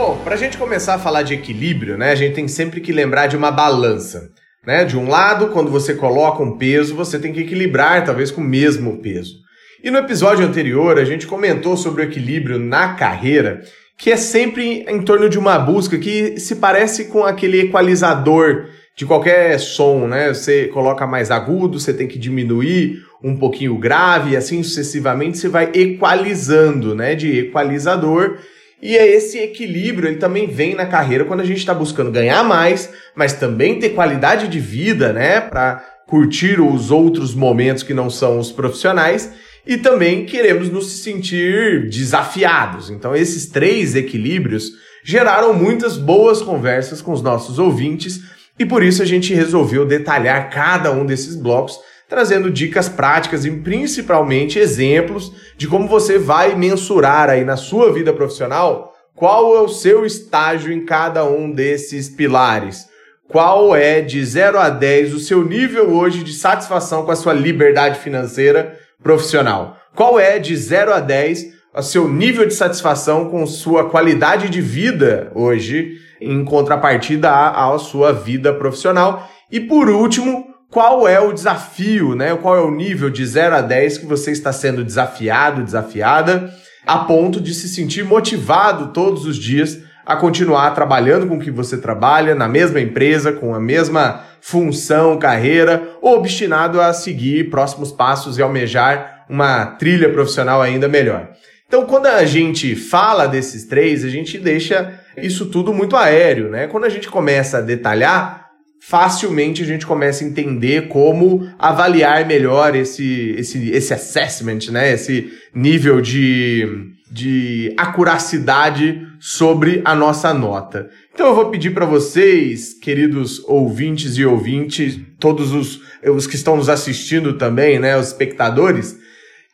Bom, para a gente começar a falar de equilíbrio, né, a gente tem sempre que lembrar de uma balança. Né? De um lado, quando você coloca um peso, você tem que equilibrar, talvez com o mesmo peso. E no episódio anterior, a gente comentou sobre o equilíbrio na carreira, que é sempre em torno de uma busca que se parece com aquele equalizador de qualquer som, né? Você coloca mais agudo, você tem que diminuir um pouquinho o grave, e assim sucessivamente você vai equalizando, né? De equalizador e é esse equilíbrio, ele também vem na carreira quando a gente está buscando ganhar mais, mas também ter qualidade de vida, né, para curtir os outros momentos que não são os profissionais e também queremos nos sentir desafiados. Então esses três equilíbrios geraram muitas boas conversas com os nossos ouvintes e por isso a gente resolveu detalhar cada um desses blocos trazendo dicas práticas e principalmente exemplos de como você vai mensurar aí na sua vida profissional qual é o seu estágio em cada um desses pilares. Qual é de 0 a 10 o seu nível hoje de satisfação com a sua liberdade financeira profissional? Qual é de 0 a 10 o seu nível de satisfação com sua qualidade de vida hoje em contrapartida à, à sua vida profissional? E por último, qual é o desafio, né? Qual é o nível de 0 a 10 que você está sendo desafiado, desafiada, a ponto de se sentir motivado todos os dias a continuar trabalhando com o que você trabalha, na mesma empresa, com a mesma função, carreira, ou obstinado a seguir próximos passos e almejar uma trilha profissional ainda melhor. Então, quando a gente fala desses três, a gente deixa isso tudo muito aéreo, né? Quando a gente começa a detalhar, facilmente a gente começa a entender como avaliar melhor esse, esse, esse assessment, né? Esse nível de, de acuracidade sobre a nossa nota. Então eu vou pedir para vocês, queridos ouvintes e ouvintes, todos os, os que estão nos assistindo também, né, os espectadores,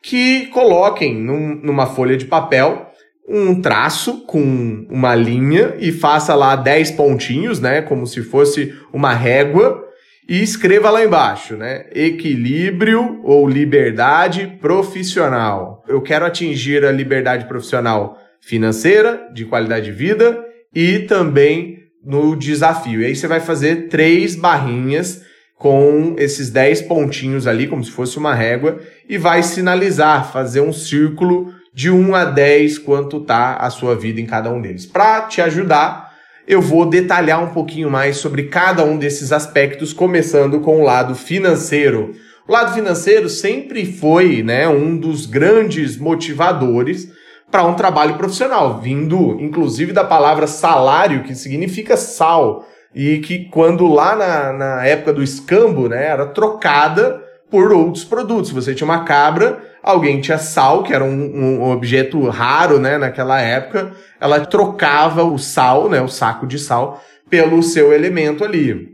que coloquem num, numa folha de papel um traço com uma linha e faça lá 10 pontinhos, né, como se fosse uma régua e escreva lá embaixo, né, equilíbrio ou liberdade profissional. Eu quero atingir a liberdade profissional financeira, de qualidade de vida e também no desafio. E aí você vai fazer três barrinhas com esses 10 pontinhos ali, como se fosse uma régua, e vai sinalizar, fazer um círculo de 1 a 10 quanto tá a sua vida em cada um deles. Para te ajudar, eu vou detalhar um pouquinho mais sobre cada um desses aspectos, começando com o lado financeiro. O lado financeiro sempre foi né, um dos grandes motivadores para um trabalho profissional, vindo inclusive da palavra salário, que significa sal, e que quando lá na, na época do escambo né, era trocada por outros produtos. Você tinha uma cabra, alguém tinha sal, que era um, um, objeto raro, né, naquela época, ela trocava o sal, né, o saco de sal, pelo seu elemento ali.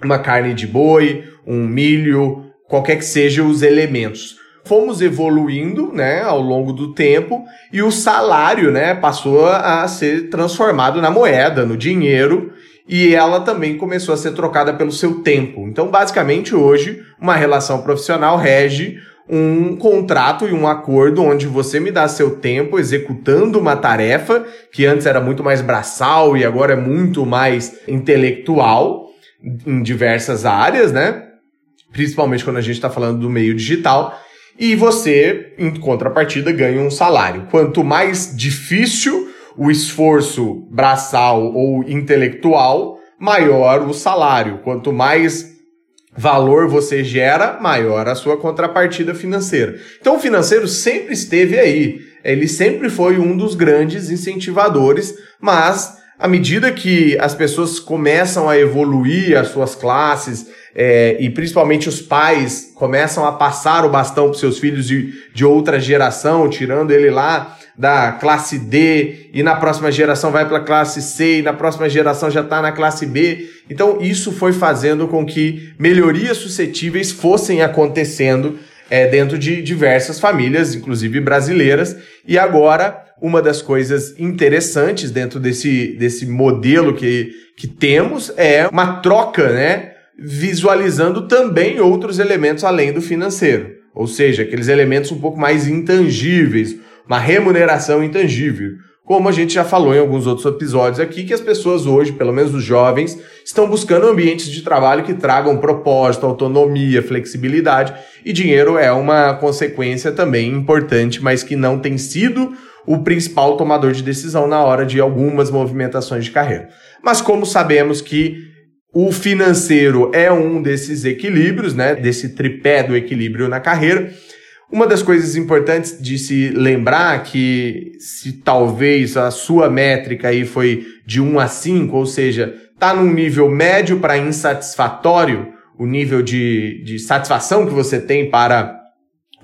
Uma carne de boi, um milho, qualquer que sejam os elementos. Fomos evoluindo, né, ao longo do tempo e o salário, né, passou a ser transformado na moeda, no dinheiro, e ela também começou a ser trocada pelo seu tempo. Então, basicamente, hoje, uma relação profissional rege um contrato e um acordo onde você me dá seu tempo executando uma tarefa que antes era muito mais braçal e agora é muito mais intelectual em diversas áreas, né? Principalmente quando a gente está falando do meio digital. E você, em contrapartida, ganha um salário. Quanto mais difícil o esforço braçal ou intelectual, maior o salário. Quanto mais valor você gera, maior a sua contrapartida financeira. Então o financeiro sempre esteve aí. Ele sempre foi um dos grandes incentivadores, mas à medida que as pessoas começam a evoluir as suas classes, é, e principalmente os pais começam a passar o bastão para seus filhos de, de outra geração, tirando ele lá da classe D e na próxima geração vai para a classe C e na próxima geração já está na classe B. Então isso foi fazendo com que melhorias suscetíveis fossem acontecendo é, dentro de diversas famílias, inclusive brasileiras. E agora uma das coisas interessantes dentro desse, desse modelo que, que temos é uma troca, né? Visualizando também outros elementos além do financeiro. Ou seja, aqueles elementos um pouco mais intangíveis, uma remuneração intangível. Como a gente já falou em alguns outros episódios aqui, que as pessoas hoje, pelo menos os jovens, estão buscando ambientes de trabalho que tragam propósito, autonomia, flexibilidade, e dinheiro é uma consequência também importante, mas que não tem sido o principal tomador de decisão na hora de algumas movimentações de carreira. Mas como sabemos que o financeiro é um desses equilíbrios, né, desse tripé do equilíbrio na carreira, uma das coisas importantes de se lembrar que se talvez a sua métrica aí foi de 1 a 5, ou seja, está num nível médio para insatisfatório, o nível de, de satisfação que você tem para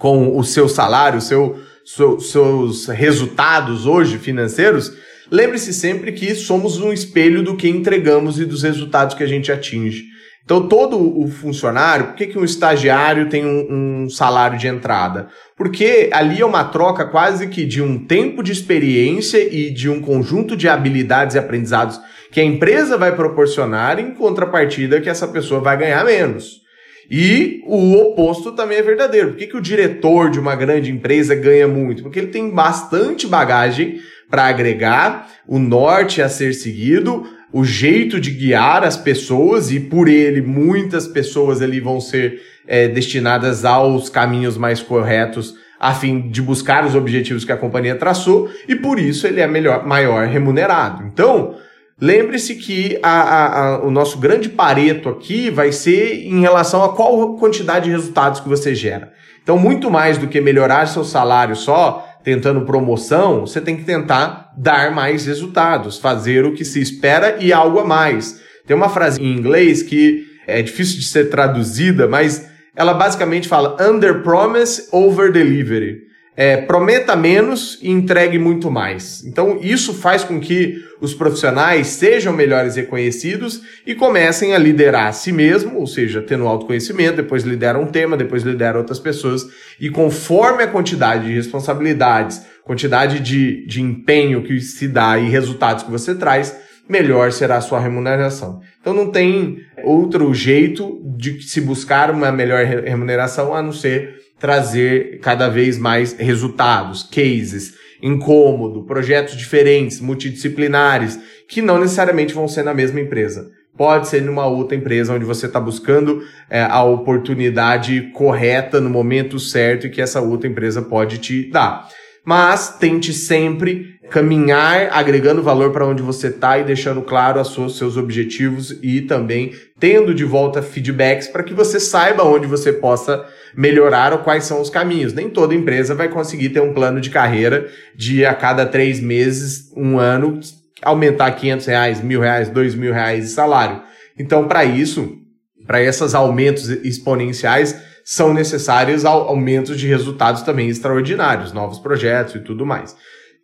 com o seu salário, seu, seu, seus resultados hoje financeiros, lembre-se sempre que somos um espelho do que entregamos e dos resultados que a gente atinge. Então, todo o funcionário, por que, que um estagiário tem um, um, salário de entrada? Porque ali é uma troca quase que de um tempo de experiência e de um conjunto de habilidades e aprendizados que a empresa vai proporcionar em contrapartida que essa pessoa vai ganhar menos. E o oposto também é verdadeiro. Por que, que o diretor de uma grande empresa ganha muito? Porque ele tem bastante bagagem para agregar, o norte a ser seguido, o jeito de guiar as pessoas e por ele muitas pessoas ali vão ser é, destinadas aos caminhos mais corretos a fim de buscar os objetivos que a companhia traçou e por isso ele é melhor, maior remunerado. Então, lembre-se que a, a, a, o nosso grande pareto aqui vai ser em relação a qual quantidade de resultados que você gera. Então, muito mais do que melhorar seu salário só, tentando promoção, você tem que tentar dar mais resultados, fazer o que se espera e algo a mais. Tem uma frase em inglês que é difícil de ser traduzida, mas ela basicamente fala under promise, over delivery é, prometa menos e entregue muito mais. Então, isso faz com que os profissionais sejam melhores reconhecidos e comecem a liderar a si mesmo, ou seja, tendo autoconhecimento, depois lideram um tema, depois lideram outras pessoas, e conforme a quantidade de responsabilidades, quantidade de, de empenho que se dá e resultados que você traz, melhor será a sua remuneração. Então não tem outro jeito de se buscar uma melhor remuneração a não ser trazer cada vez mais resultados, cases, incômodo, projetos diferentes, multidisciplinares, que não necessariamente vão ser na mesma empresa. Pode ser numa outra empresa onde você está buscando é, a oportunidade correta no momento certo e que essa outra empresa pode te dar. Mas tente sempre caminhar agregando valor para onde você está e deixando claro os seus objetivos e também tendo de volta feedbacks para que você saiba onde você possa melhorar ou quais são os caminhos. Nem toda empresa vai conseguir ter um plano de carreira de a cada três meses, um ano, aumentar 500 reais, mil reais, dois mil reais de salário. Então, para isso, para esses aumentos exponenciais, são necessários aumentos de resultados também extraordinários, novos projetos e tudo mais.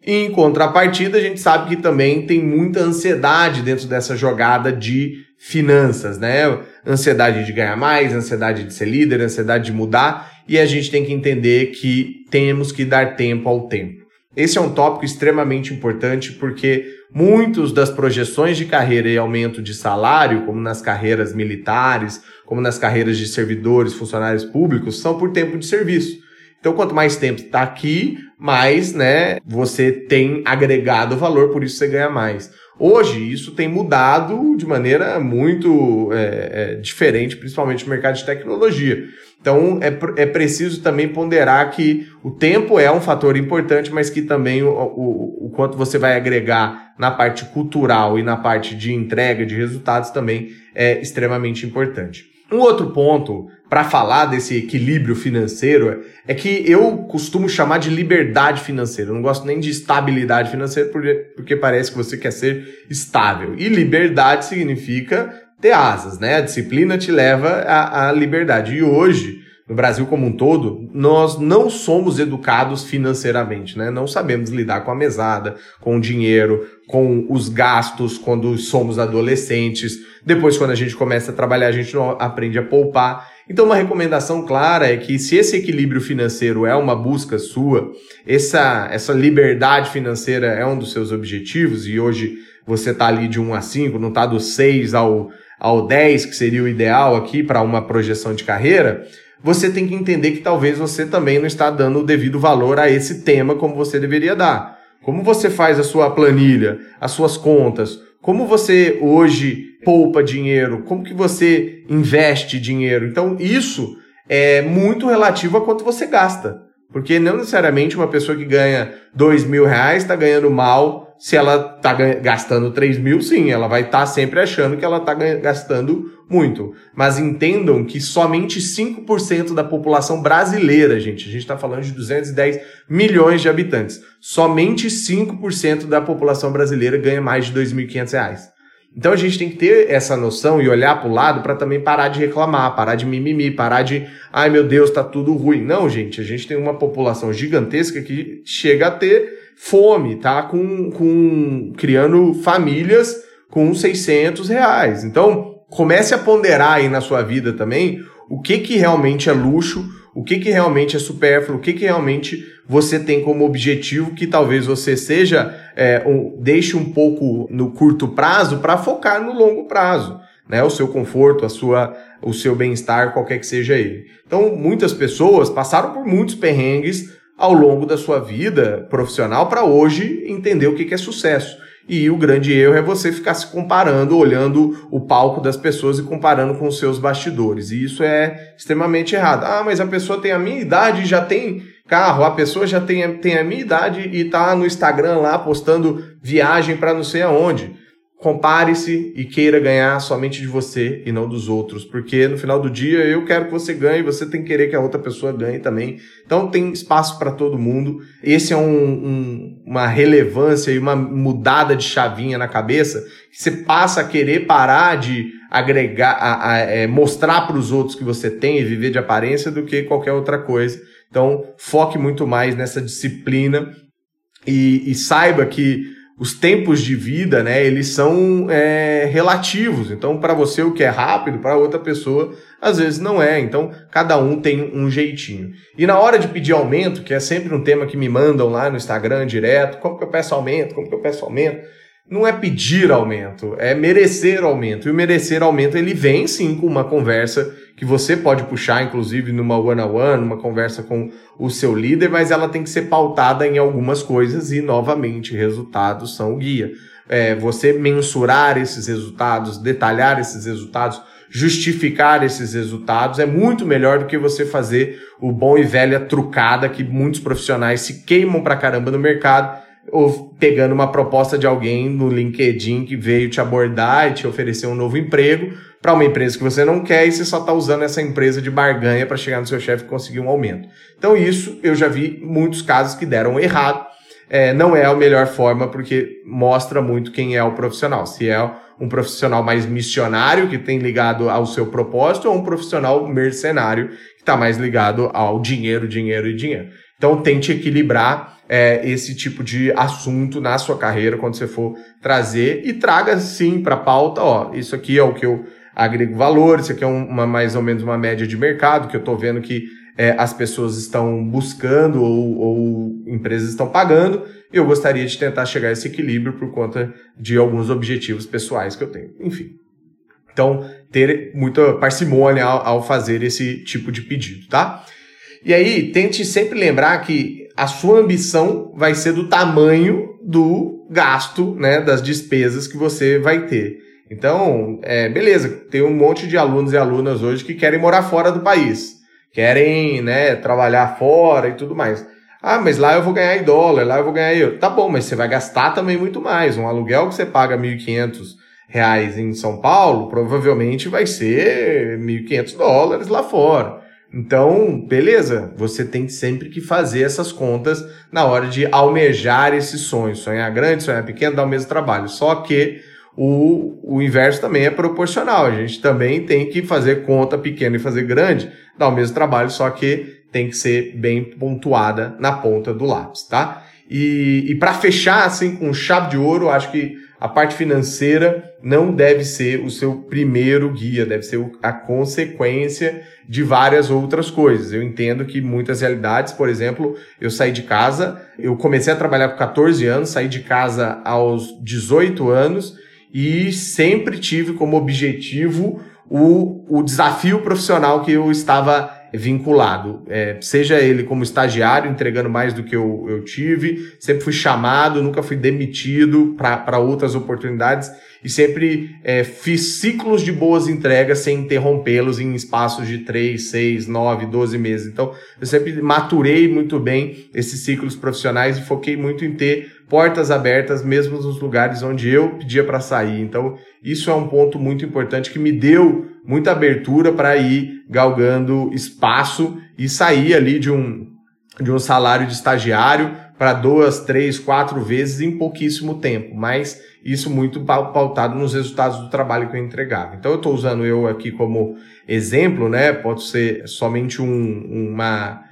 Em contrapartida, a gente sabe que também tem muita ansiedade dentro dessa jogada de finanças, né? Ansiedade de ganhar mais, ansiedade de ser líder, ansiedade de mudar, e a gente tem que entender que temos que dar tempo ao tempo. Esse é um tópico extremamente importante porque muitos das projeções de carreira e aumento de salário, como nas carreiras militares, como nas carreiras de servidores, funcionários públicos, são por tempo de serviço. Então, quanto mais tempo está aqui, mais né, você tem agregado valor, por isso você ganha mais. Hoje, isso tem mudado de maneira muito é, é, diferente, principalmente no mercado de tecnologia. Então, é, é preciso também ponderar que o tempo é um fator importante, mas que também o, o, o quanto você vai agregar na parte cultural e na parte de entrega de resultados também é extremamente importante. Um outro ponto para falar desse equilíbrio financeiro é que eu costumo chamar de liberdade financeira. Eu não gosto nem de estabilidade financeira porque, parece que você quer ser estável. E liberdade significa ter asas, né? A disciplina te leva à, à liberdade. E hoje, no Brasil como um todo, nós não somos educados financeiramente, né? Não sabemos lidar com a mesada, com o dinheiro, com os gastos quando somos adolescentes. Depois, quando a gente começa a trabalhar, a gente não aprende a poupar. Então, uma recomendação clara é que se esse equilíbrio financeiro é uma busca sua, essa, essa liberdade financeira é um dos seus objetivos, e hoje você está ali de 1 a 5, não está do 6 ao, ao 10, que seria o ideal aqui para uma projeção de carreira, você tem que entender que talvez você também não está dando o devido valor a esse tema como você deveria dar. Como você faz a sua planilha, as suas contas, como você hoje poupa dinheiro, como que você investe dinheiro. Então, isso é muito relativo a quanto você gasta. Porque não necessariamente uma pessoa que ganha dois mil reais está ganhando mal se ela está gastando 3 mil, sim, ela vai estar tá sempre achando que ela está gastando muito. Mas entendam que somente 5% da população brasileira, gente, a gente está falando de 210 milhões de habitantes, somente 5% da população brasileira ganha mais de R$ 2.500. Então a gente tem que ter essa noção e olhar para o lado para também parar de reclamar, parar de mimimi, parar de, ai meu Deus, tá tudo ruim. Não, gente, a gente tem uma população gigantesca que chega a ter fome, tá? Com, com criando famílias com 600 reais. Então, comece a ponderar aí na sua vida também o que que realmente é luxo, o que que realmente é supérfluo, o que que realmente você tem como objetivo que talvez você seja é, um, deixe um pouco no curto prazo para focar no longo prazo, né? O seu conforto, a sua, o seu bem-estar, qualquer que seja ele. Então, muitas pessoas passaram por muitos perrengues ao longo da sua vida profissional para hoje entender o que é sucesso. E o grande erro é você ficar se comparando, olhando o palco das pessoas e comparando com os seus bastidores. E isso é extremamente errado. Ah, mas a pessoa tem a minha idade e já tem carro, a pessoa já tem, tem a minha idade e está no Instagram lá postando viagem para não sei aonde compare-se e queira ganhar somente de você e não dos outros, porque no final do dia eu quero que você ganhe, você tem que querer que a outra pessoa ganhe também. Então tem espaço para todo mundo. Esse é um, um, uma relevância e uma mudada de chavinha na cabeça que você passa a querer parar de agregar, a, a, é, mostrar para os outros que você tem e viver de aparência do que qualquer outra coisa. Então foque muito mais nessa disciplina e, e saiba que os tempos de vida, né, eles são é, relativos. Então, para você o que é rápido, para outra pessoa às vezes não é. Então, cada um tem um jeitinho. E na hora de pedir aumento, que é sempre um tema que me mandam lá no Instagram direto, como que eu peço aumento? Como que eu peço aumento? Não é pedir aumento, é merecer aumento. E o merecer aumento ele vem sim com uma conversa que você pode puxar, inclusive, numa one-on-one, numa conversa com o seu líder, mas ela tem que ser pautada em algumas coisas e, novamente, resultados são o guia. É, você mensurar esses resultados, detalhar esses resultados, justificar esses resultados é muito melhor do que você fazer o bom e velha trucada que muitos profissionais se queimam pra caramba no mercado ou pegando uma proposta de alguém no LinkedIn que veio te abordar e te oferecer um novo emprego para uma empresa que você não quer e você só está usando essa empresa de barganha para chegar no seu chefe e conseguir um aumento. Então, isso eu já vi muitos casos que deram errado. É, não é a melhor forma porque mostra muito quem é o profissional. Se é um profissional mais missionário, que tem ligado ao seu propósito, ou um profissional mercenário, que está mais ligado ao dinheiro, dinheiro e dinheiro. Então, tente equilibrar é, esse tipo de assunto na sua carreira quando você for trazer e traga sim para a pauta, ó, isso aqui é o que eu agrego valor, isso aqui é uma, mais ou menos uma média de mercado, que eu estou vendo que é, as pessoas estão buscando ou, ou, empresas estão pagando, e eu gostaria de tentar chegar a esse equilíbrio por conta de alguns objetivos pessoais que eu tenho. Enfim. Então, ter muita parcimônia ao, ao fazer esse tipo de pedido, tá? E aí, tente sempre lembrar que a sua ambição vai ser do tamanho do gasto, né, das despesas que você vai ter. Então, é, beleza, tem um monte de alunos e alunas hoje que querem morar fora do país, querem né, trabalhar fora e tudo mais. Ah, mas lá eu vou ganhar em dólar, lá eu vou ganhar euro. Tá bom, mas você vai gastar também muito mais. Um aluguel que você paga 1.500 reais em São Paulo, provavelmente vai ser 1.500 dólares lá fora. Então, beleza, você tem sempre que fazer essas contas na hora de almejar esse sonho. Sonhar grande, sonhar pequeno, dá o mesmo trabalho. Só que o, o inverso também é proporcional. A gente também tem que fazer conta pequena e fazer grande, dá o mesmo trabalho, só que tem que ser bem pontuada na ponta do lápis, tá? E, e para fechar assim com chave de ouro, acho que a parte financeira não deve ser o seu primeiro guia, deve ser a consequência de várias outras coisas. Eu entendo que muitas realidades, por exemplo, eu saí de casa, eu comecei a trabalhar com 14 anos, saí de casa aos 18 anos e sempre tive como objetivo o, o desafio profissional que eu estava vinculado, é, seja ele como estagiário, entregando mais do que eu, eu tive, sempre fui chamado, nunca fui demitido para outras oportunidades e sempre é, fiz ciclos de boas entregas sem interrompê-los em espaços de 3, 6, 9, 12 meses. Então, eu sempre maturei muito bem esses ciclos profissionais e foquei muito em ter portas abertas, mesmo nos lugares onde eu pedia para sair. Então, isso é um ponto muito importante que me deu muita abertura para ir galgando espaço e sair ali de um, de um salário de estagiário para duas, três, quatro vezes em pouquíssimo tempo, mas isso muito pautado nos resultados do trabalho que eu entregava. Então eu estou usando eu aqui como exemplo, né? Pode ser somente um, uma,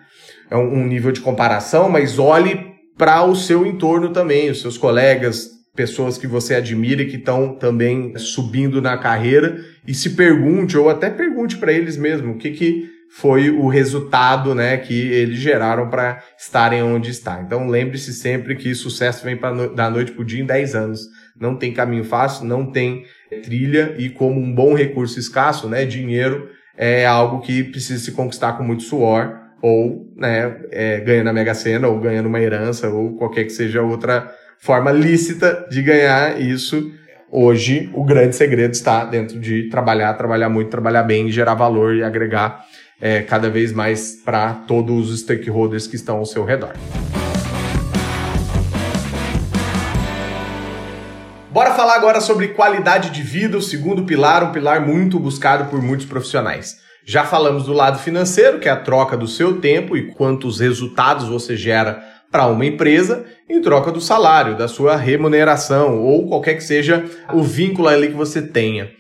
é um nível de comparação, mas olhe para o seu entorno também, os seus colegas, pessoas que você admira e que estão também subindo na carreira e se pergunte ou até pergunte para eles mesmo o que, que foi o resultado né, que eles geraram para estarem onde está. Então lembre-se sempre que sucesso vem no, da noite para o dia em 10 anos. Não tem caminho fácil, não tem trilha e como um bom recurso escasso, né, dinheiro é algo que precisa se conquistar com muito suor ou né, é, ganhando a Mega Sena ou ganhando uma herança ou qualquer que seja outra forma lícita de ganhar isso. Hoje, o grande segredo está dentro de trabalhar, trabalhar muito, trabalhar bem, gerar valor e agregar é, cada vez mais para todos os stakeholders que estão ao seu redor. Bora falar agora sobre qualidade de vida, o segundo pilar, um pilar muito buscado por muitos profissionais. Já falamos do lado financeiro, que é a troca do seu tempo e quantos resultados você gera para uma empresa em troca do salário, da sua remuneração ou qualquer que seja o vínculo ali que você tenha.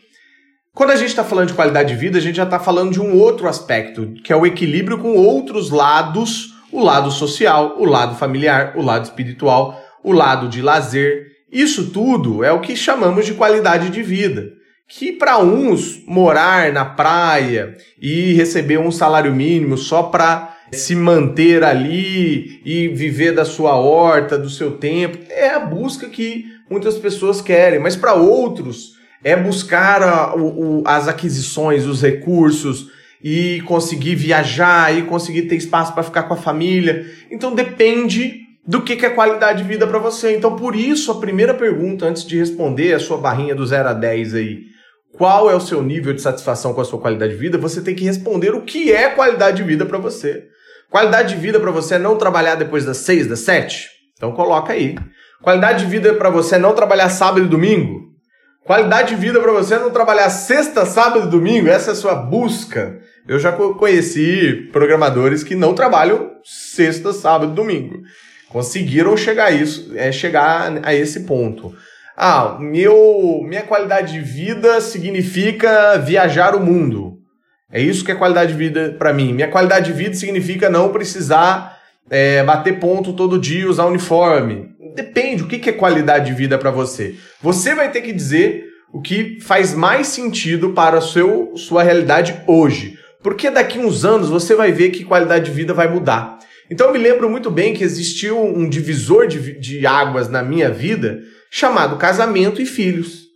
Quando a gente está falando de qualidade de vida, a gente já está falando de um outro aspecto, que é o equilíbrio com outros lados, o lado social, o lado familiar, o lado espiritual, o lado de lazer. Isso tudo é o que chamamos de qualidade de vida. Que para uns morar na praia e receber um salário mínimo só para se manter ali e viver da sua horta, do seu tempo, é a busca que muitas pessoas querem, mas para outros é buscar a, o, as aquisições, os recursos e conseguir viajar e conseguir ter espaço para ficar com a família. Então depende do que, que é qualidade de vida para você. Então por isso a primeira pergunta antes de responder a sua barrinha do 0 a 10 aí, qual é o seu nível de satisfação com a sua qualidade de vida, você tem que responder o que é qualidade de vida para você. Qualidade de vida para você é não trabalhar depois das seis, das sete? Então coloca aí. Qualidade de vida para você é não trabalhar sábado e domingo? Qualidade de vida para você é não trabalhar sexta, sábado e domingo? Essa é a sua busca. Eu já conheci programadores que não trabalham sexta, sábado e domingo. Conseguiram chegar a isso, é chegar a esse ponto. Ah, meu, minha qualidade de vida significa viajar o mundo. É isso que é qualidade de vida para mim. Minha qualidade de vida significa não precisar é, bater ponto todo dia, usar uniforme. Depende, o que é qualidade de vida para você? Você vai ter que dizer o que faz mais sentido para a seu, sua realidade hoje. Porque daqui uns anos você vai ver que qualidade de vida vai mudar. Então eu me lembro muito bem que existiu um divisor de, de águas na minha vida chamado casamento e filhos.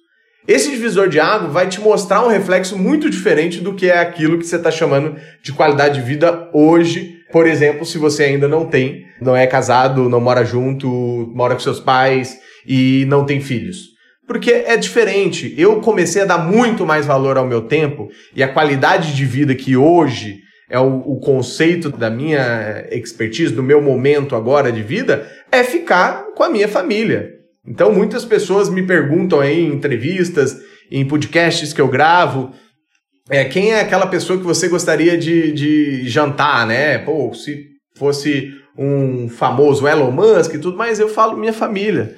Esse divisor de água vai te mostrar um reflexo muito diferente do que é aquilo que você está chamando de qualidade de vida hoje. Por exemplo, se você ainda não tem, não é casado, não mora junto, mora com seus pais e não tem filhos. Porque é diferente. Eu comecei a dar muito mais valor ao meu tempo e a qualidade de vida que hoje é o, o, conceito da minha expertise, do meu momento agora de vida, é ficar com a minha família. Então, muitas pessoas me perguntam aí em entrevistas, em podcasts que eu gravo, é, quem é aquela pessoa que você gostaria de, de jantar, né? Pô, se fosse um famoso Elon Musk e tudo mais, eu falo minha família.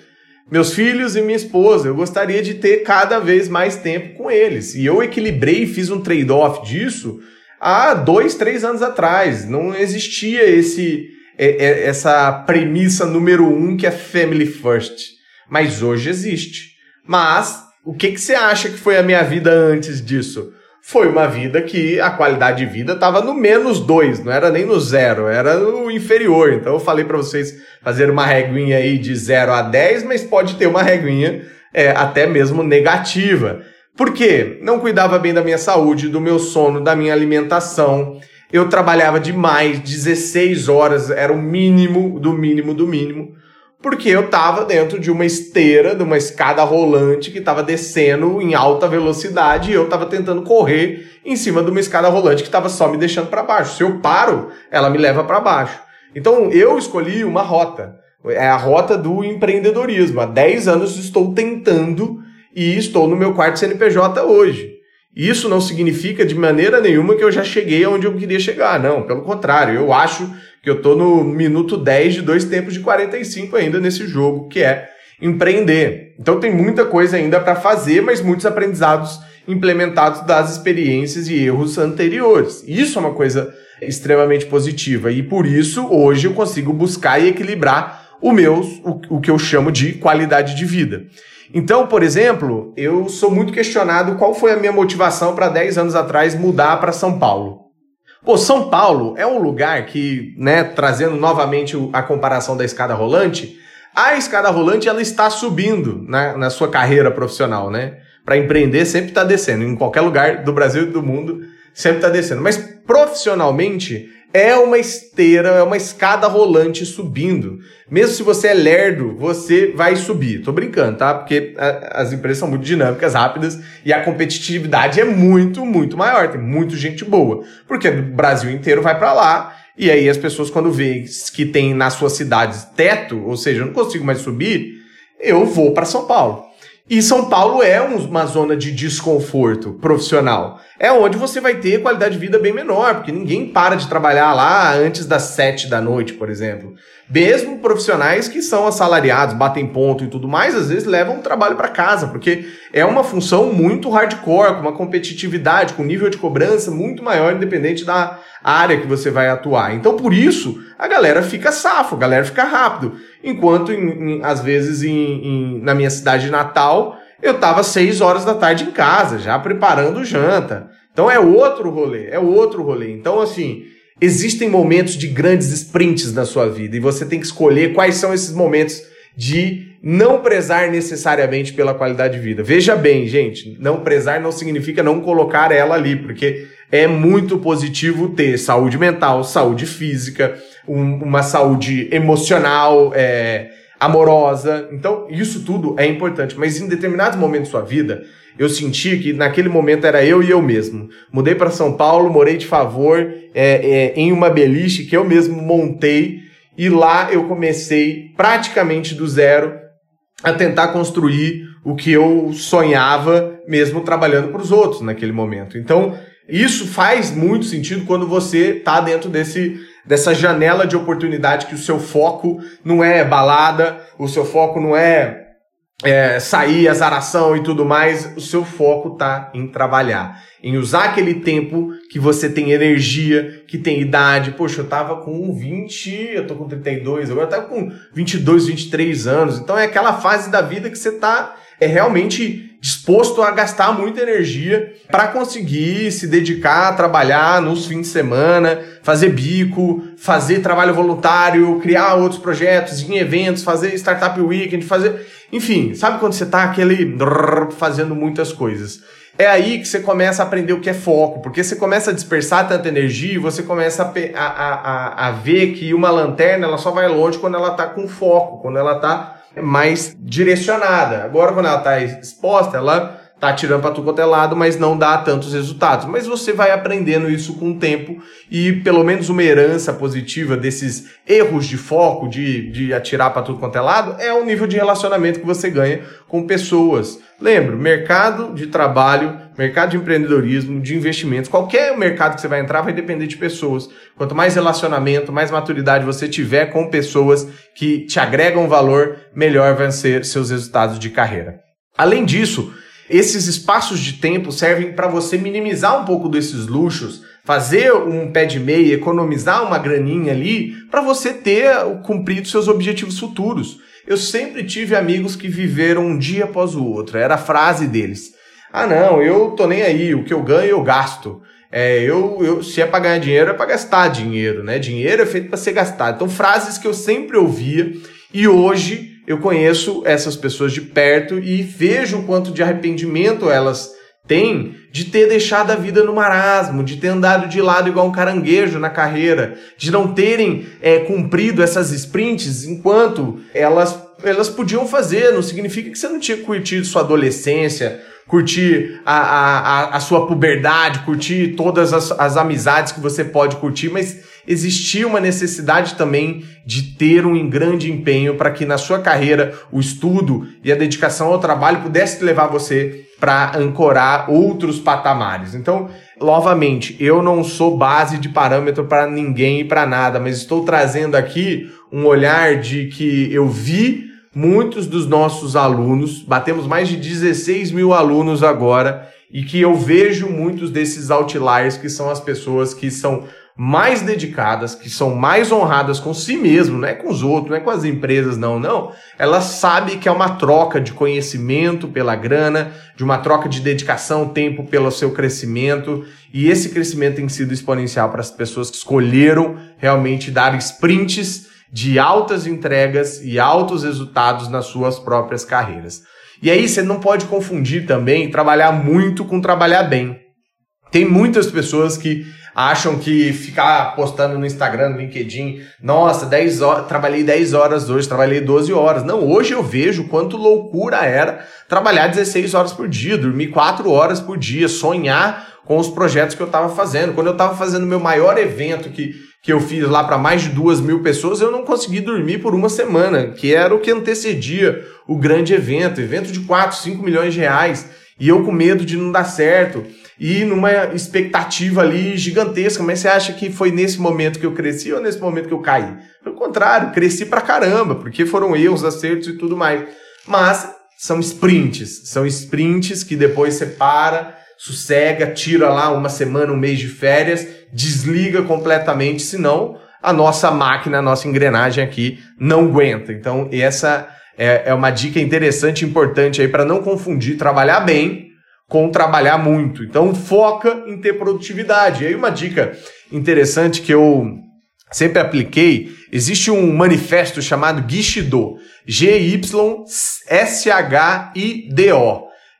meus filhos e minha esposa. Eu gostaria de ter cada vez mais tempo com eles. E eu equilibrei, fiz um trade-off disso há dois, três anos atrás. Não existia esse é, é, essa premissa número um que é family first. Mas hoje existe. Mas o que, que você acha que foi a minha vida antes disso? Foi uma vida que a qualidade de vida estava no menos dois, não era nem no zero, era no inferior. Então eu falei para vocês fazer uma reguinha aí de 0 a 10, mas pode ter uma reguinha é, até mesmo negativa. Por quê? Não cuidava bem da minha saúde, do meu sono, da minha alimentação. Eu trabalhava demais, 16 horas era o mínimo do mínimo do mínimo, porque eu estava dentro de uma esteira, de uma escada rolante que estava descendo em alta velocidade e eu estava tentando correr em cima de uma escada rolante que estava só me deixando para baixo. Se eu paro, ela me leva para baixo. Então eu escolhi uma rota. É a rota do empreendedorismo. Há 10 anos estou tentando e estou no meu quarto CNPJ hoje. Isso não significa de maneira nenhuma que eu já cheguei aonde eu queria chegar, não. Pelo contrário, eu acho que eu estou no minuto 10 de dois tempos de 45 ainda nesse jogo, que é empreender. Então tem muita coisa ainda para fazer, mas muitos aprendizados implementados das experiências e erros anteriores. Isso é uma coisa extremamente positiva e por isso hoje eu consigo buscar e equilibrar o meu, o, o que eu chamo de qualidade de vida. Então, por exemplo, eu sou muito questionado qual foi a minha motivação para 10 anos atrás mudar para São Paulo. Pô, São Paulo é um lugar que, né, trazendo novamente a comparação da escada rolante, a escada rolante ela está subindo na, na sua carreira profissional, né? Para empreender sempre está descendo, em qualquer lugar do Brasil e do mundo sempre está descendo. Mas profissionalmente é uma esteira, é uma escada rolante subindo. Mesmo se você é lerdo, você vai subir. Tô brincando, tá? Porque a, as empresas são muito dinâmicas, rápidas e a competitividade é muito, muito maior. Tem muita gente boa. Porque o Brasil inteiro vai para lá. E aí as pessoas, quando veem que tem nas suas cidades teto, ou seja, eu não consigo mais subir, eu vou para São Paulo. E São Paulo é uma zona de desconforto profissional. É onde você vai ter qualidade de vida bem menor, porque ninguém para de trabalhar lá antes das sete da noite, por exemplo. Mesmo profissionais que são assalariados, batem ponto e tudo mais, às vezes levam o trabalho para casa, porque é uma função muito hardcore, com uma competitividade, com nível de cobrança muito maior, independente da área que você vai atuar. Então, por isso, a galera fica safo, a galera fica rápido. Enquanto, em, em, às vezes, em, na minha cidade natal, eu estava seis horas da tarde em casa, já preparando janta. Então, é outro rolê, é outro rolê. Então, assim, existem momentos de grandes sprints na sua vida e você tem que escolher quais são esses momentos de não prezar necessariamente pela qualidade de vida. Veja bem, gente, não prezar não significa não colocar ela ali, porque é muito positivo ter saúde mental, saúde física, um, uma saúde emocional, é, amorosa. Então, isso tudo é importante. Mas em determinados momentos da sua vida, eu senti que naquele momento era eu e eu mesmo. Mudei para São Paulo, morei de favor é, é, em uma beliche que eu mesmo montei. E lá eu comecei praticamente do zero a tentar construir o que eu sonhava, mesmo trabalhando para os outros naquele momento. Então, isso faz muito sentido quando você está dentro desse, dessa janela de oportunidade que o seu foco não é balada, o seu foco não é, é sair, azaração e tudo mais, o seu foco está em trabalhar, em usar aquele tempo que você tem energia, que tem idade. Poxa, eu tava com 20, eu tô com 32, agora eu tava com 22, 23 anos. Então é aquela fase da vida que você tá é realmente disposto a gastar muita energia para conseguir se dedicar a trabalhar nos fins de semana, fazer bico, fazer trabalho voluntário, criar outros projetos em eventos, fazer startup weekend, fazer, enfim, sabe quando você tá aquele fazendo muitas coisas. É aí que você começa a aprender o que é foco, porque você começa a dispersar tanta energia e você começa a, a, a, a ver que uma lanterna ela só vai longe quando ela tá com foco, quando ela tá mais direcionada. Agora, quando ela está exposta, ela tá tirando para tudo quanto é lado, mas não dá tantos resultados. Mas você vai aprendendo isso com o tempo e pelo menos uma herança positiva desses erros de foco, de, de atirar para tudo quanto é lado, é o nível de relacionamento que você ganha com pessoas. Lembra, mercado de trabalho, mercado de empreendedorismo, de investimentos, qualquer mercado que você vai entrar vai depender de pessoas. Quanto mais relacionamento, mais maturidade você tiver com pessoas que te agregam valor, melhor vão ser seus resultados de carreira. Além disso, esses espaços de tempo servem para você minimizar um pouco desses luxos, fazer um pé de meia, economizar uma graninha ali, para você ter cumprido seus objetivos futuros. Eu sempre tive amigos que viveram um dia após o outro, era a frase deles. Ah, não, eu tô nem aí, o que eu ganho eu gasto. É, eu, eu, se é para ganhar dinheiro, é para gastar dinheiro, né? Dinheiro é feito para ser gastado. Então, frases que eu sempre ouvia e hoje eu conheço essas pessoas de perto e vejo o quanto de arrependimento elas têm de ter deixado a vida no marasmo, de ter andado de lado igual um caranguejo na carreira, de não terem é, cumprido essas sprints enquanto elas, elas podiam fazer. Não significa que você não tinha curtido sua adolescência, curtir a, a, a sua puberdade, curtir todas as, as amizades que você pode curtir, mas existia uma necessidade também de ter um grande empenho para que na sua carreira o estudo e a dedicação ao trabalho pudesse levar você para ancorar outros patamares. Então, novamente, eu não sou base de parâmetro para ninguém e para nada, mas estou trazendo aqui um olhar de que eu vi muitos dos nossos alunos, batemos mais de 16 mil alunos agora, e que eu vejo muitos desses outliers, que são as pessoas que são mais dedicadas, que são mais honradas com si mesmo, não é com os outros, não é com as empresas, não, não. Elas sabem que é uma troca de conhecimento pela grana, de uma troca de dedicação, tempo pelo seu crescimento, e esse crescimento tem sido exponencial para as pessoas que escolheram realmente dar sprints de altas entregas e altos resultados nas suas próprias carreiras. E aí você não pode confundir também trabalhar muito com trabalhar bem. Tem muitas pessoas que acham que ficar postando no Instagram, no LinkedIn, nossa, 10 horas, trabalhei 10 horas hoje, trabalhei 12 horas. Não, hoje eu vejo quanto loucura era trabalhar 16 horas por dia, dormir 4 horas por dia, sonhar com os projetos que eu estava fazendo. Quando eu estava fazendo meu maior evento que que eu fiz lá para mais de duas mil pessoas, eu não consegui dormir por uma semana, que era o que antecedia o grande evento, evento de 4, 5 milhões de reais, e eu com medo de não dar certo, e numa expectativa ali gigantesca, mas você acha que foi nesse momento que eu cresci ou nesse momento que eu caí? Pelo contrário, cresci pra caramba, porque foram erros, acertos e tudo mais. Mas são sprints, são sprints que depois você para, sossega, tira lá uma semana, um mês de férias, desliga completamente, senão a nossa máquina, a nossa engrenagem aqui não aguenta. Então, essa é, é uma dica interessante, importante aí para não confundir trabalhar bem com trabalhar muito. Então, foca em ter produtividade. E aí, uma dica interessante que eu sempre apliquei, existe um manifesto chamado Gishido, G-Y-S-H-I-D-O.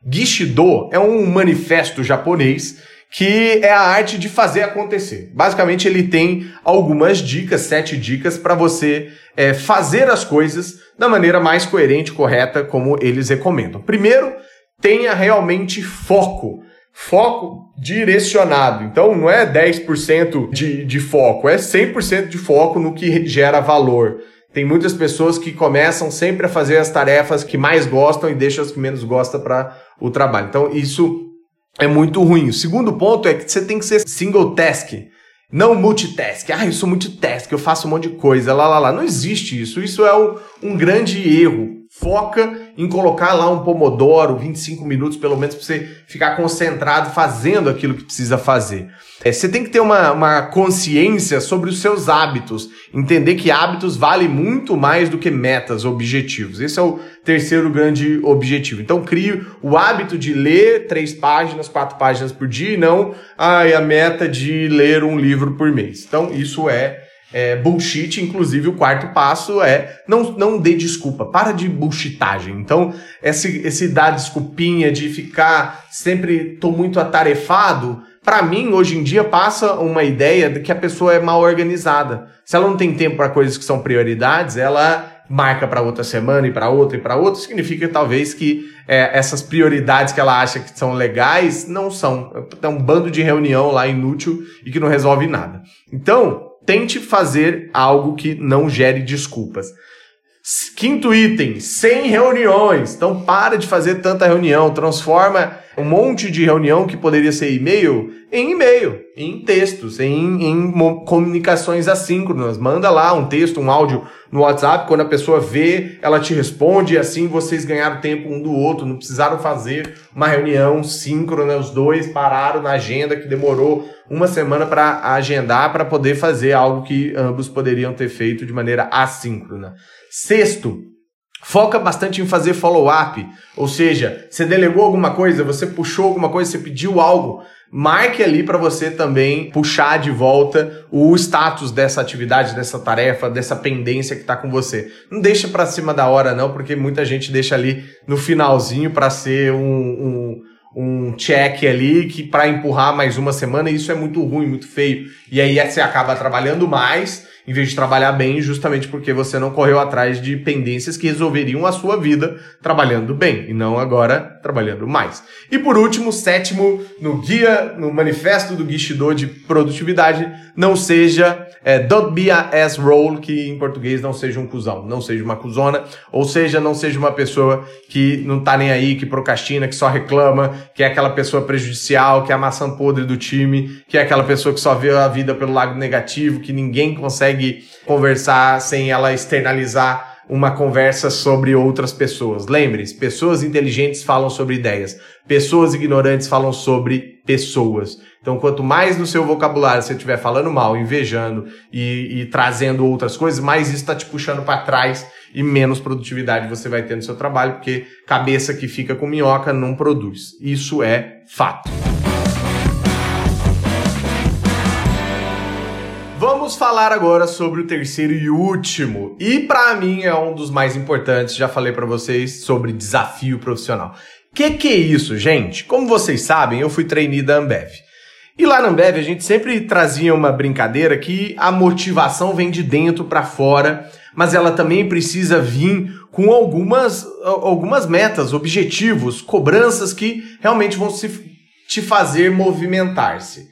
Gishido é um manifesto japonês que é a arte de fazer acontecer. Basicamente, ele tem algumas dicas, sete dicas, para você é, fazer as coisas da maneira mais coerente, correta, como eles recomendam. Primeiro, tenha realmente foco. Foco direcionado. Então, não é 10% de, de foco, é 100% de foco no que gera valor. Tem muitas pessoas que começam sempre a fazer as tarefas que mais gostam e deixam as que menos gostam para o trabalho. Então, isso é muito ruim. O segundo ponto é que você tem que ser single task, não multitask. Ah, eu sou multitask, eu faço um monte de coisa, lá, lá, lá. Não existe isso. Isso é um, um grande erro. Foca em colocar lá um pomodoro, 25 minutos pelo menos, para você ficar concentrado fazendo aquilo que precisa fazer. É, você tem que ter uma, uma consciência sobre os seus hábitos, entender que hábitos valem muito mais do que metas, objetivos. Esse é o terceiro grande objetivo. Então, crie o hábito de ler três páginas, quatro páginas por dia e não ah, a meta de ler um livro por mês. Então, isso é é, bullshit, inclusive o quarto passo é não, não dê desculpa, para de bullshitagem. Então, esse, esse dar desculpinha de ficar sempre tô muito atarefado, para mim, hoje em dia, passa uma ideia de que a pessoa é mal organizada. Se ela não tem tempo para coisas que são prioridades, ela marca para outra semana e para outra e para outra, significa talvez que é, essas prioridades que ela acha que são legais não são. É um bando de reunião lá inútil e que não resolve nada. Então, tente fazer algo que não gere desculpas. Quinto item, sem reuniões. Então para de fazer tanta reunião, transforma um monte de reunião que poderia ser e-mail em e-mail, em textos, em, em comunicações assíncronas. Manda lá um texto, um áudio no WhatsApp, quando a pessoa vê, ela te responde e assim vocês ganharam tempo um do outro, não precisaram fazer uma reunião síncrona, os dois pararam na agenda que demorou uma semana para agendar para poder fazer algo que ambos poderiam ter feito de maneira assíncrona. Sexto, Foca bastante em fazer follow-up, ou seja, você delegou alguma coisa, você puxou alguma coisa, você pediu algo, marque ali para você também puxar de volta o status dessa atividade, dessa tarefa, dessa pendência que está com você. Não deixa para cima da hora não, porque muita gente deixa ali no finalzinho para ser um, um um check ali que para empurrar mais uma semana, isso é muito ruim, muito feio. E aí você acaba trabalhando mais em vez de trabalhar bem, justamente porque você não correu atrás de pendências que resolveriam a sua vida trabalhando bem e não agora trabalhando mais. E por último, sétimo, no guia, no manifesto do Guishido de produtividade, não seja é, don't be a ass-roll, que em português não seja um cuzão, não seja uma cuzona, ou seja, não seja uma pessoa que não tá nem aí, que procrastina, que só reclama, que é aquela pessoa prejudicial, que é a maçã podre do time, que é aquela pessoa que só vê a vida pelo lado negativo, que ninguém consegue conversar sem ela externalizar uma conversa sobre outras pessoas. Lembre-se, pessoas inteligentes falam sobre ideias, pessoas ignorantes falam sobre pessoas. Então, quanto mais no seu vocabulário você estiver falando mal, invejando e, e trazendo outras coisas, mais isso está te puxando para trás e menos produtividade você vai ter no seu trabalho, porque cabeça que fica com minhoca não produz. Isso é fato. Vamos falar agora sobre o terceiro e último, e para mim é um dos mais importantes, já falei para vocês sobre desafio profissional. Que que é isso, gente? Como vocês sabem, eu fui trainee da Ambev. E lá na Ambev a gente sempre trazia uma brincadeira que a motivação vem de dentro para fora, mas ela também precisa vir com algumas, algumas metas, objetivos, cobranças que realmente vão se, te fazer movimentar-se.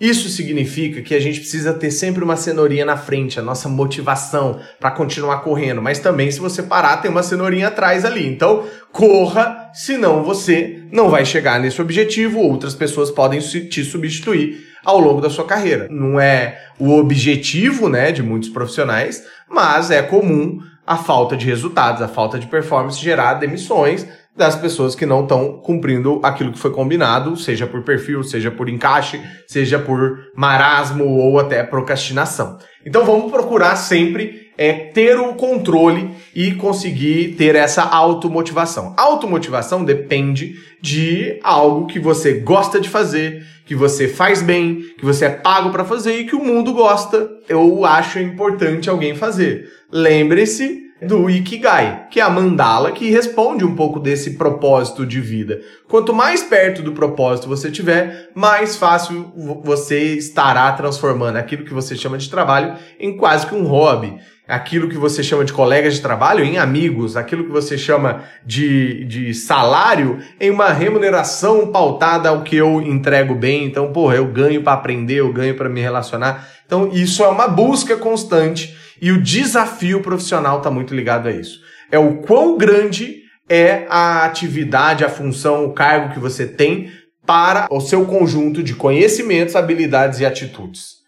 Isso significa que a gente precisa ter sempre uma cenourinha na frente, a nossa motivação para continuar correndo. Mas também, se você parar, tem uma cenourinha atrás ali. Então, corra, senão você não vai chegar nesse objetivo. Outras pessoas podem te substituir ao longo da sua carreira. Não é o objetivo, né, de muitos profissionais, mas é comum a falta de resultados, a falta de performance gerar demissões das pessoas que não estão cumprindo aquilo que foi combinado, seja por perfil, seja por encaixe, seja por marasmo ou até procrastinação. Então vamos procurar sempre é, ter o controle e conseguir ter essa automotivação. Automotivação depende de algo que você gosta de fazer, que você faz bem, que você é pago para fazer e que o mundo gosta. Eu acho importante alguém fazer. Lembre-se do Ikigai, que é a mandala que responde um pouco desse propósito de vida. Quanto mais perto do propósito você tiver, mais fácil você estará transformando aquilo que você chama de trabalho em quase que um hobby. Aquilo que você chama de colegas de trabalho em amigos, aquilo que você chama de, de salário em uma remuneração pautada ao que eu entrego bem. Então, porra, eu ganho para aprender, eu ganho para me relacionar. Então, isso é uma busca constante e o desafio profissional está muito ligado a isso. É o quão grande é a atividade, a função, o cargo que você tem para o seu conjunto de conhecimentos, habilidades e atitudes.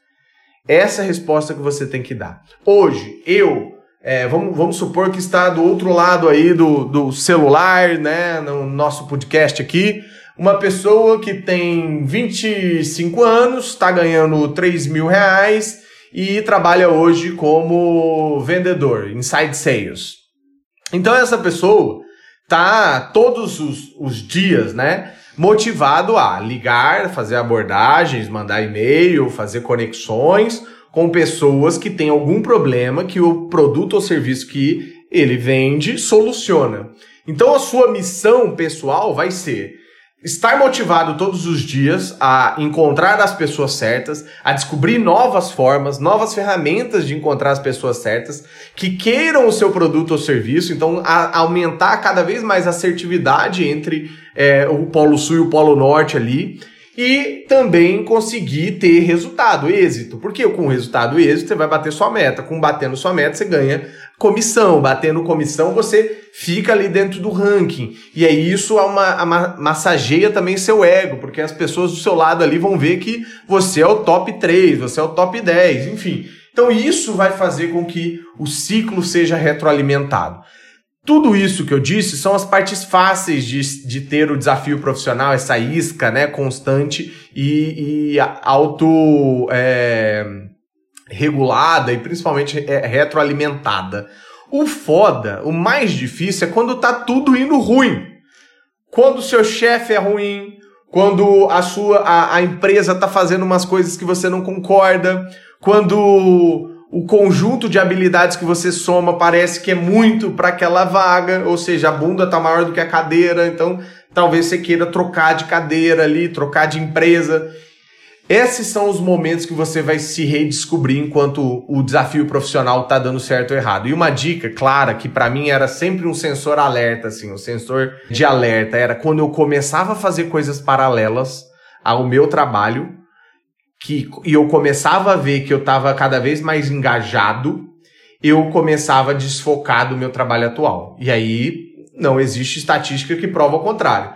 Essa é a resposta que você tem que dar. Hoje, eu, é, vamos, vamos supor que está do outro lado aí do, do celular, né, no nosso podcast aqui, uma pessoa que tem 25 anos, está ganhando 3 mil reais e trabalha hoje como vendedor, inside sales. Então essa pessoa tá todos os, os dias, né, motivado a ligar, fazer abordagens, mandar e-mail, fazer conexões com pessoas que têm algum problema que o produto ou serviço que ele vende soluciona. Então a sua missão pessoal vai ser estar motivado todos os dias a encontrar as pessoas certas, a descobrir novas formas, novas ferramentas de encontrar as pessoas certas, que queiram o seu produto ou serviço, então a, aumentar cada vez mais a assertividade entre é, o Polo Sul e o Polo Norte ali. E também conseguir ter resultado, êxito. Porque com resultado êxito você vai bater sua meta. Com batendo sua meta você ganha comissão. Batendo comissão você fica ali dentro do ranking. E aí isso é uma, uma, massageia também seu ego, porque as pessoas do seu lado ali vão ver que você é o top 3, você é o top 10, enfim. Então isso vai fazer com que o ciclo seja retroalimentado. Tudo isso que eu disse são as partes fáceis de, de ter o desafio profissional, essa isca né, constante e, e auto é, regulada e principalmente retroalimentada. O foda, o mais difícil é quando tá tudo indo ruim. Quando o seu chefe é ruim, quando a sua a, a empresa tá fazendo umas coisas que você não concorda, quando o conjunto de habilidades que você soma parece que é muito para aquela vaga, ou seja, a bunda está maior do que a cadeira, então talvez você queira trocar de cadeira ali, trocar de empresa. Esses são os momentos que você vai se redescobrir enquanto o desafio profissional está dando certo ou errado. E uma dica clara que para mim era sempre um sensor alerta, assim, um sensor de alerta era quando eu começava a fazer coisas paralelas ao meu trabalho que e eu começava a ver que eu estava cada vez mais engajado, eu começava a desfocar do meu trabalho atual. E aí não existe estatística que prova o contrário.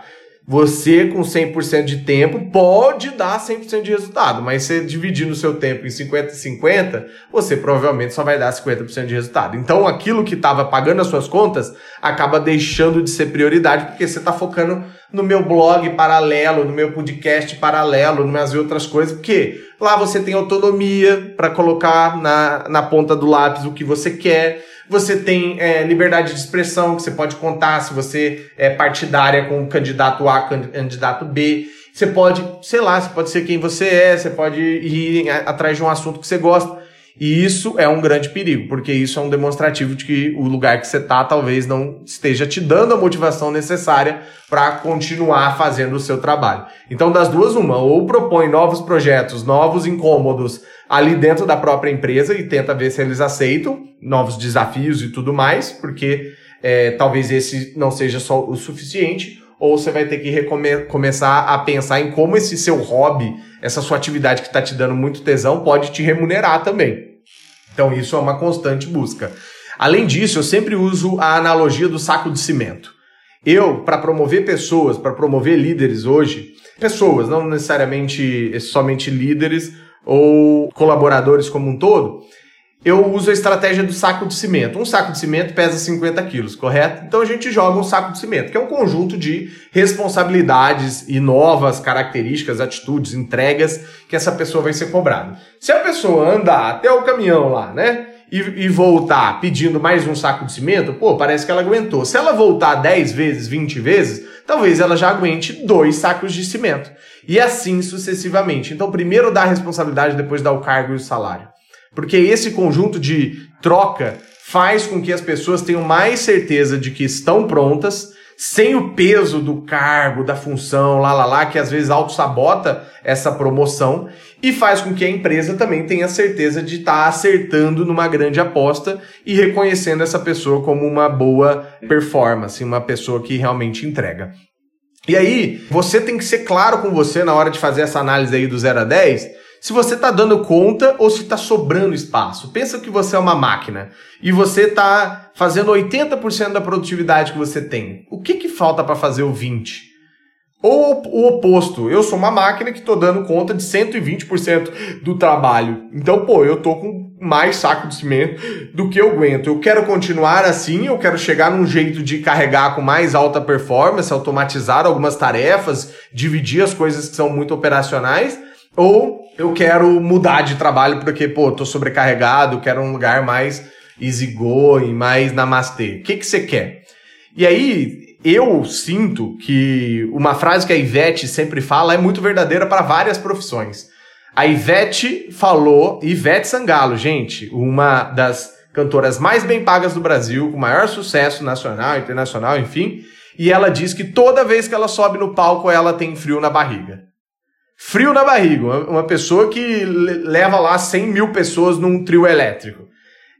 Você, com 100% de tempo, pode dar 100% de resultado, mas se dividir no seu tempo em 50 e 50, você provavelmente só vai dar 50% de resultado. Então, aquilo que estava pagando as suas contas acaba deixando de ser prioridade, porque você está focando no meu blog paralelo, no meu podcast paralelo, nas outras coisas, porque lá você tem autonomia para colocar na, na ponta do lápis o que você quer você tem é, liberdade de expressão, que você pode contar se você é partidária com o candidato A, candidato B. Você pode, sei lá, você pode ser quem você é, você pode ir atrás de um assunto que você gosta. E isso é um grande perigo, porque isso é um demonstrativo de que o lugar que você está talvez não esteja te dando a motivação necessária para continuar fazendo o seu trabalho. Então, das duas, uma, ou propõe novos projetos, novos incômodos ali dentro da própria empresa e tenta ver se eles aceitam novos desafios e tudo mais, porque é, talvez esse não seja só o suficiente, ou você vai ter que começar a pensar em como esse seu hobby, essa sua atividade que está te dando muito tesão, pode te remunerar também. Então isso é uma constante busca. Além disso, eu sempre uso a analogia do saco de cimento. Eu, para promover pessoas, para promover líderes hoje, pessoas, não necessariamente somente líderes ou colaboradores como um todo, eu uso a estratégia do saco de cimento. Um saco de cimento pesa 50 quilos, correto? Então a gente joga um saco de cimento, que é um conjunto de responsabilidades e novas características, atitudes, entregas que essa pessoa vai ser cobrada. Se a pessoa andar até o caminhão lá, né? E, e, voltar pedindo mais um saco de cimento, pô, parece que ela aguentou. Se ela voltar 10 vezes, 20 vezes, talvez ela já aguente dois sacos de cimento. E assim sucessivamente. Então, primeiro dá a responsabilidade, depois dá o cargo e o salário. Porque esse conjunto de troca faz com que as pessoas tenham mais certeza de que estão prontas, sem o peso do cargo, da função, lá lá lá, que às vezes auto-sabota essa promoção, e faz com que a empresa também tenha certeza de estar tá acertando numa grande aposta e reconhecendo essa pessoa como uma boa performance, uma pessoa que realmente entrega. E aí, você tem que ser claro com você na hora de fazer essa análise aí do 0 a 10, se você está dando conta ou se está sobrando espaço. Pensa que você é uma máquina e você está fazendo 80% da produtividade que você tem. O que, que falta para fazer o 20%? Ou o oposto, eu sou uma máquina que estou dando conta de 120% do trabalho. Então, pô, eu tô com mais saco de cimento do que eu aguento. Eu quero continuar assim, eu quero chegar num jeito de carregar com mais alta performance, automatizar algumas tarefas, dividir as coisas que são muito operacionais, ou eu quero mudar de trabalho porque, pô, tô sobrecarregado, quero um lugar mais easygoing, mais namastê. O que, que você quer? E aí, eu sinto que uma frase que a Ivete sempre fala é muito verdadeira para várias profissões. A Ivete falou, Ivete Sangalo, gente, uma das cantoras mais bem pagas do Brasil, com maior sucesso nacional, internacional, enfim, e ela diz que toda vez que ela sobe no palco, ela tem frio na barriga. Frio na barriga, uma pessoa que leva lá 100 mil pessoas num trio elétrico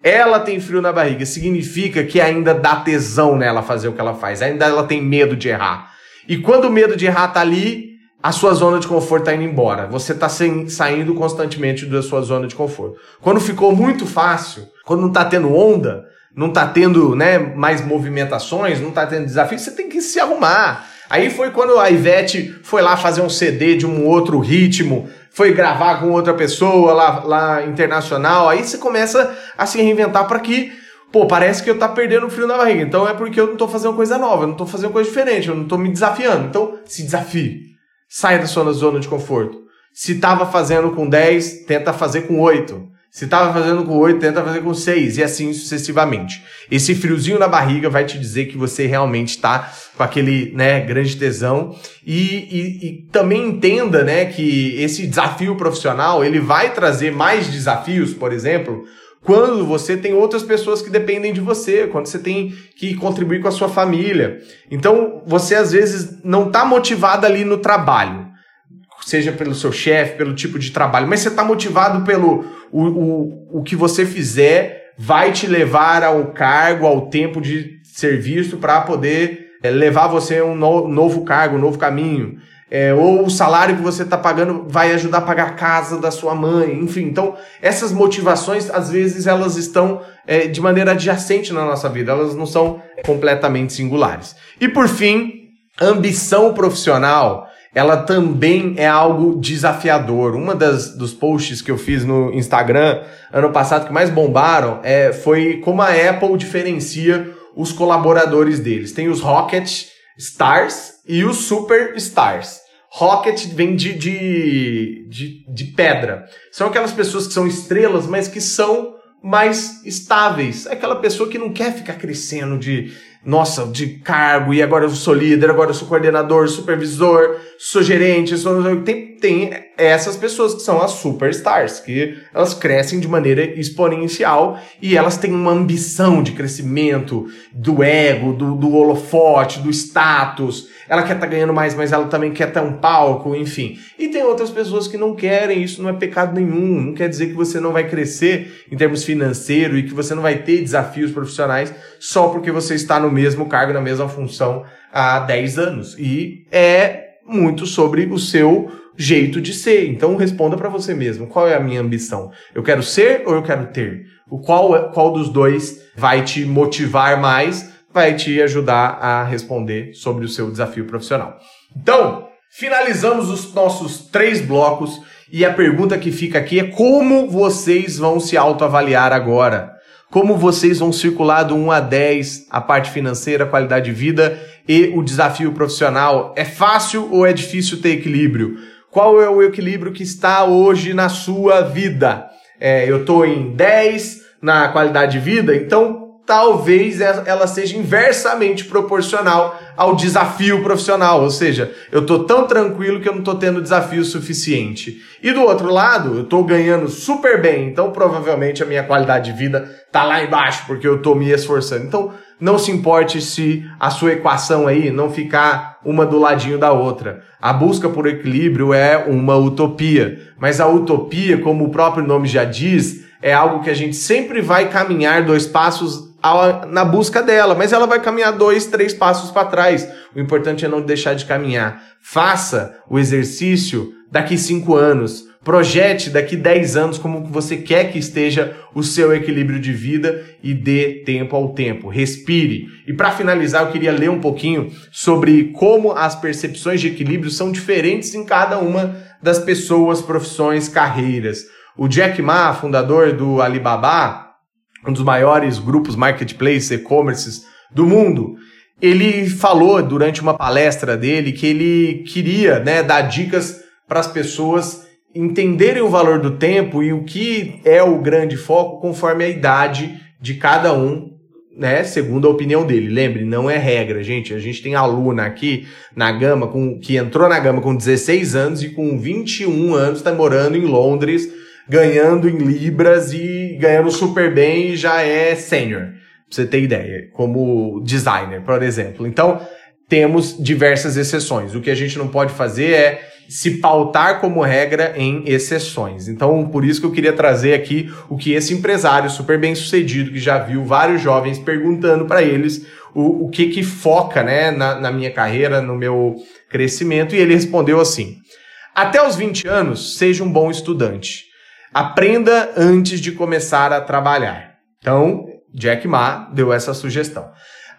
ela tem frio na barriga, significa que ainda dá tesão nela fazer o que ela faz, ainda ela tem medo de errar. E quando o medo de errar tá ali, a sua zona de conforto está indo embora. Você está saindo constantemente da sua zona de conforto. Quando ficou muito fácil, quando não está tendo onda, não está tendo né, mais movimentações, não está tendo desafio, você tem que se arrumar. Aí foi quando a Ivete foi lá fazer um CD de um outro ritmo, foi gravar com outra pessoa lá, lá internacional. Aí você começa a se reinventar para que, pô, parece que eu tá perdendo o frio na barriga. Então é porque eu não tô fazendo coisa nova, eu não tô fazendo coisa diferente, eu não tô me desafiando. Então se desafie. Saia da sua zona de conforto. Se tava fazendo com 10, tenta fazer com 8. Se estava fazendo com 8, tenta fazer com 6 e assim sucessivamente. Esse friozinho na barriga vai te dizer que você realmente está com aquele né, grande tesão. E, e, e, também entenda né, que esse desafio profissional ele vai trazer mais desafios, por exemplo, quando você tem outras pessoas que dependem de você, quando você tem que contribuir com a sua família. Então, você às vezes não está motivado ali no trabalho seja pelo seu chefe, pelo tipo de trabalho, mas você está motivado pelo o, o, o que você fizer vai te levar ao cargo, ao tempo de serviço para poder é, levar você a um no, novo cargo, um novo caminho. É, ou o salário que você está pagando vai ajudar a pagar a casa da sua mãe, enfim. Então, essas motivações, às vezes, elas estão é, de maneira adjacente na nossa vida, elas não são completamente singulares. E por fim, ambição profissional ela também é algo desafiador. Uma das dos posts que eu fiz no Instagram ano passado que mais bombaram é, foi como a Apple diferencia os colaboradores deles. Tem os Rocket Stars e os Super Stars. Rocket vem de, de, de, de pedra. São aquelas pessoas que são estrelas, mas que são mais estáveis. É aquela pessoa que não quer ficar crescendo de nossa, de cargo, e agora eu sou líder, agora eu sou coordenador, supervisor, sou gerente, sou... Tem, tem essas pessoas que são as superstars, que elas crescem de maneira exponencial e elas têm uma ambição de crescimento do ego, do, do holofote, do status. Ela quer estar tá ganhando mais, mas ela também quer ter um palco, enfim. E tem outras pessoas que não querem, isso não é pecado nenhum, não quer dizer que você não vai crescer em termos financeiros e que você não vai ter desafios profissionais só porque você está no mesmo cargo, na mesma função há 10 anos. E é muito sobre o seu jeito de ser. Então responda para você mesmo, qual é a minha ambição? Eu quero ser ou eu quero ter? O qual qual dos dois vai te motivar mais, vai te ajudar a responder sobre o seu desafio profissional. Então, finalizamos os nossos três blocos e a pergunta que fica aqui é como vocês vão se autoavaliar agora? Como vocês vão circular do 1 a 10 a parte financeira, a qualidade de vida e o desafio profissional? É fácil ou é difícil ter equilíbrio? Qual é o equilíbrio que está hoje na sua vida? É, eu estou em 10 na qualidade de vida, então talvez ela seja inversamente proporcional ao desafio profissional, ou seja, eu tô tão tranquilo que eu não tô tendo desafio suficiente. E do outro lado, eu tô ganhando super bem, então provavelmente a minha qualidade de vida tá lá embaixo porque eu tô me esforçando. Então, não se importe se a sua equação aí não ficar uma do ladinho da outra. A busca por equilíbrio é uma utopia, mas a utopia, como o próprio nome já diz, é algo que a gente sempre vai caminhar dois passos na busca dela, mas ela vai caminhar dois, três passos para trás. O importante é não deixar de caminhar. Faça o exercício daqui cinco anos. Projete daqui 10 anos como você quer que esteja o seu equilíbrio de vida e dê tempo ao tempo. Respire. E para finalizar, eu queria ler um pouquinho sobre como as percepções de equilíbrio são diferentes em cada uma das pessoas, profissões, carreiras. O Jack Ma, fundador do Alibaba, um dos maiores grupos marketplace, e-commerces do mundo, ele falou durante uma palestra dele que ele queria né, dar dicas para as pessoas entenderem o valor do tempo e o que é o grande foco conforme a idade de cada um, né, segundo a opinião dele. Lembre, não é regra, gente. A gente tem aluna aqui na Gama com, que entrou na Gama com 16 anos e com 21 anos está morando em Londres ganhando em libras e ganhando super bem e já é sênior. Pra você ter ideia, como designer, por exemplo. Então, temos diversas exceções. O que a gente não pode fazer é se pautar como regra em exceções. Então, por isso que eu queria trazer aqui o que esse empresário super bem sucedido, que já viu vários jovens perguntando para eles o, o que que foca né, na, na minha carreira, no meu crescimento, e ele respondeu assim: Até os 20 anos, seja um bom estudante. Aprenda antes de começar a trabalhar. Então, Jack Ma deu essa sugestão.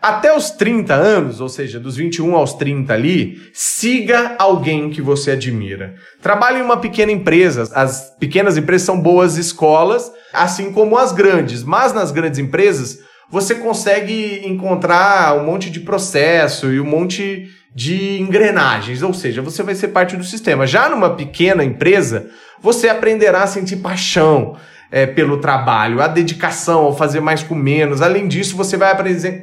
Até os 30 anos, ou seja, dos 21 aos 30 ali, siga alguém que você admira. Trabalhe em uma pequena empresa. As pequenas empresas são boas escolas, assim como as grandes. Mas nas grandes empresas, você consegue encontrar um monte de processo e um monte de engrenagens, ou seja, você vai ser parte do sistema. Já numa pequena empresa, você aprenderá a sentir paixão é, pelo trabalho, a dedicação ao fazer mais com menos. Além disso, você vai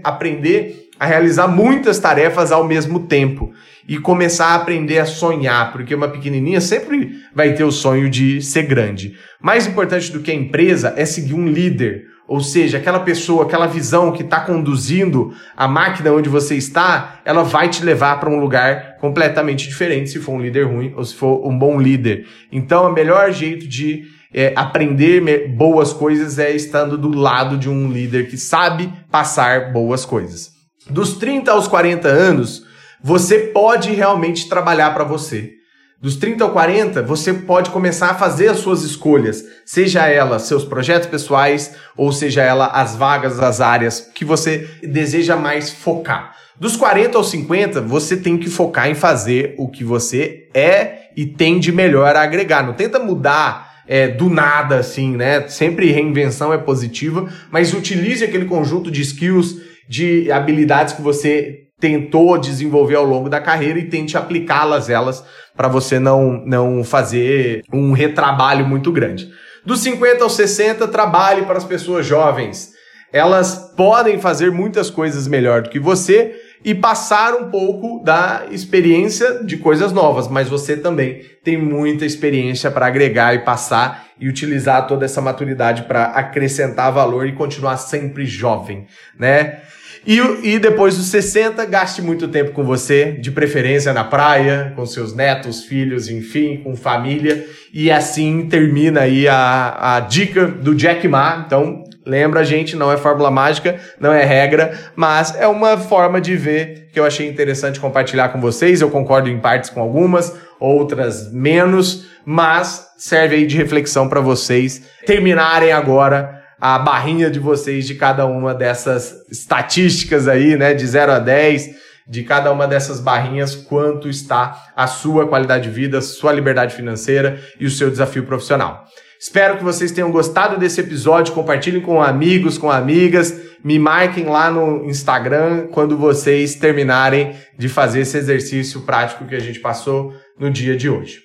aprender a realizar muitas tarefas ao mesmo tempo e começar a aprender a sonhar, porque uma pequenininha sempre vai ter o sonho de ser grande. Mais importante do que a empresa é seguir um líder, ou seja, aquela pessoa, aquela visão que está conduzindo a máquina onde você está, ela vai te levar para um lugar completamente diferente se for um líder ruim ou se for um bom líder. Então, o melhor jeito de é, aprender boas coisas é estando do lado de um líder que sabe passar boas coisas. Dos 30 aos 40 anos, você pode realmente trabalhar para você. Dos 30 ao 40, você pode começar a fazer as suas escolhas, seja ela seus projetos pessoais ou seja ela as vagas, as áreas que você deseja mais focar. Dos 40 aos 50, você tem que focar em fazer o que você é e tem de melhor a agregar. Não tenta mudar é, do nada, assim, né? Sempre reinvenção é positiva, mas utilize aquele conjunto de skills, de habilidades que você tentou desenvolver ao longo da carreira e tente aplicá-las elas para você não, não fazer um retrabalho muito grande. Dos 50 aos 60, trabalhe para as pessoas jovens. Elas podem fazer muitas coisas melhor do que você, e passar um pouco da experiência de coisas novas, mas você também tem muita experiência para agregar e passar e utilizar toda essa maturidade para acrescentar valor e continuar sempre jovem, né? E, e depois dos 60, gaste muito tempo com você, de preferência na praia, com seus netos, filhos, enfim, com família. E assim termina aí a, a dica do Jack Ma. Então, Lembra, gente, não é fórmula mágica, não é regra, mas é uma forma de ver que eu achei interessante compartilhar com vocês. Eu concordo em partes com algumas, outras menos, mas serve aí de reflexão para vocês terminarem agora a barrinha de vocês de cada uma dessas estatísticas aí, né, de 0 a 10, de cada uma dessas barrinhas, quanto está a sua qualidade de vida, sua liberdade financeira e o seu desafio profissional. Espero que vocês tenham gostado desse episódio. Compartilhem com amigos, com amigas. Me marquem lá no Instagram quando vocês terminarem de fazer esse exercício prático que a gente passou no dia de hoje.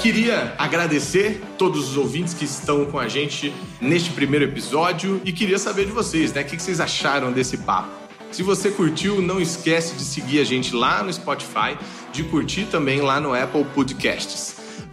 Queria agradecer todos os ouvintes que estão com a gente neste primeiro episódio e queria saber de vocês, né? O que vocês acharam desse papo? Se você curtiu, não esquece de seguir a gente lá no Spotify, de curtir também lá no Apple Podcasts.